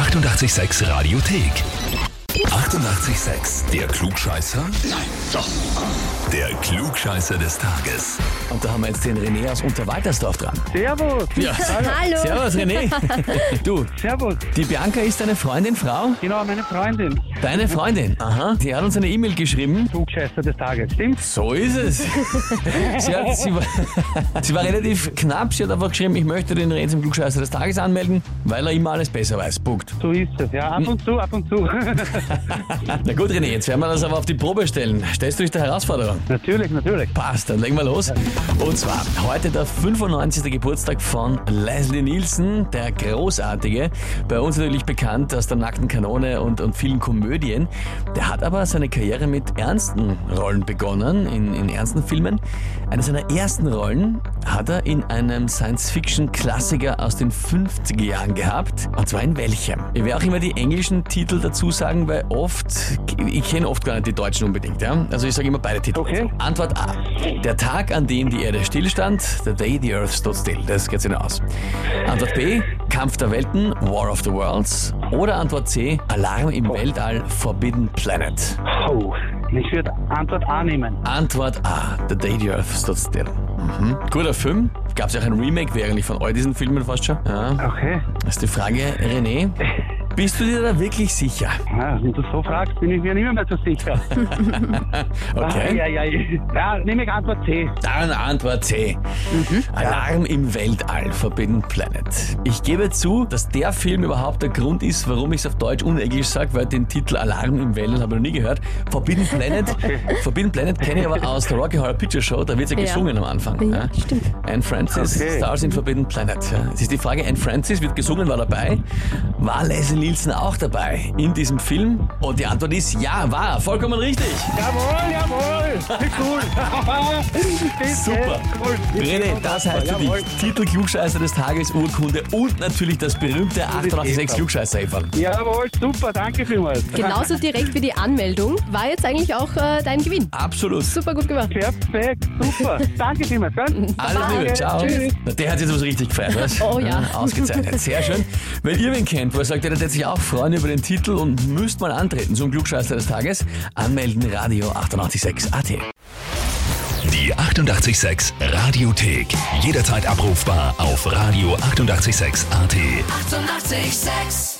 886 Radiothek. 88,6. Der Klugscheißer? Nein, doch. Der Klugscheißer des Tages. Und da haben wir jetzt den René aus Unterwaltersdorf dran. Servus. Ja. Hallo. Servus René. Du, Servus. die Bianca ist deine Freundin, Frau? Genau, meine Freundin. Deine Freundin? Aha. Die hat uns eine E-Mail geschrieben. Flugscheißer des Tages, stimmt? So ist es. sie, hat, sie, war, sie war relativ knapp. Sie hat einfach geschrieben, ich möchte den René zum Klugscheißer des Tages anmelden, weil er immer alles besser weiß. Punkt. So ist es, ja. Ab und zu, ab und zu. Na gut, René, jetzt werden wir das aber auf die Probe stellen. Stellst du dich der Herausforderung? natürlich, natürlich. Passt, dann legen wir los. Und zwar heute der 95. Geburtstag von Leslie Nielsen, der Großartige. Bei uns natürlich bekannt aus der Nackten Kanone und, und vielen Komödien. Der hat aber seine Karriere mit ernsten Rollen begonnen, in, in ernsten Filmen. Eine seiner ersten Rollen hat er in einem Science-Fiction-Klassiker aus den 50er Jahren gehabt. Und zwar in welchem? Ich werde auch immer die englischen Titel dazu sagen, weil oft, ich kenne oft gar nicht die deutschen unbedingt. Ja? Also ich sage immer beide Titel. Okay. Antwort A. Der Tag, an dem die Erde stillstand, the day the earth stood still. Das geht sich aus. Antwort B. Kampf der Welten, War of the Worlds. Oder Antwort C. Alarm im Weltall, Forbidden Planet. Oh, ich würde Antwort A nehmen. Antwort A. The day the earth stood still. Mhm. Guter Film. Gab es ja auch ein Remake, wäre eigentlich von all diesen Filmen fast schon. Ja. Okay. Das ist die Frage, René. Bist du dir da wirklich sicher? Ja, wenn du so fragst, bin ich mir nicht mehr so sicher. Okay. Ja, ja, ja. ja, nehme ich Antwort C. Dann Antwort C. Alarm im Weltall, Forbidden Planet. Ich gebe zu, dass der Film überhaupt der Grund ist, warum ich es auf Deutsch und Englisch sage, weil den Titel Alarm im Weltall habe ich noch nie gehört. Forbidden Planet, Forbidden Planet kenne ich aber aus der Rocky Horror Picture Show, da wird ja Ja. gesungen am Anfang. Ja, stimmt. Anne Francis, Okay. Stars in Forbidden Planet. Ja. Es ist die Frage, Anne Francis wird gesungen, war dabei. War Leslie Nielsen auch dabei in diesem Film? Und die Antwort ist ja, war. Vollkommen richtig. Jawohl, jawohl. Cool. Super. Cool. René, das heißt für dich Titel Klugscheißer des Tages, Urkunde und natürlich das berühmte 886 klugscheißer -Eferl. Jawohl, super, danke vielmals. Genauso direkt wie die Anmeldung war jetzt eigentlich auch äh, dein Gewinn. Absolut. Super gut gemacht. Perfekt, super. Danke vielmals, gell? Alles. Liebe, ciao. Tschüss. Na, Der hat jetzt was richtig gefeiert, was? Oh ja. Ausgezeichnet, sehr schön. Wenn ihr wen kennt, wo er sagt, ihr hättet sich auch freuen über den Titel und müsst mal antreten zum Klugscheißer des Tages, anmelden Radio 886 AT. Die 88,6 Radiothek. Jederzeit abrufbar auf radio886.at. 88,6. Eighty-eight, sex.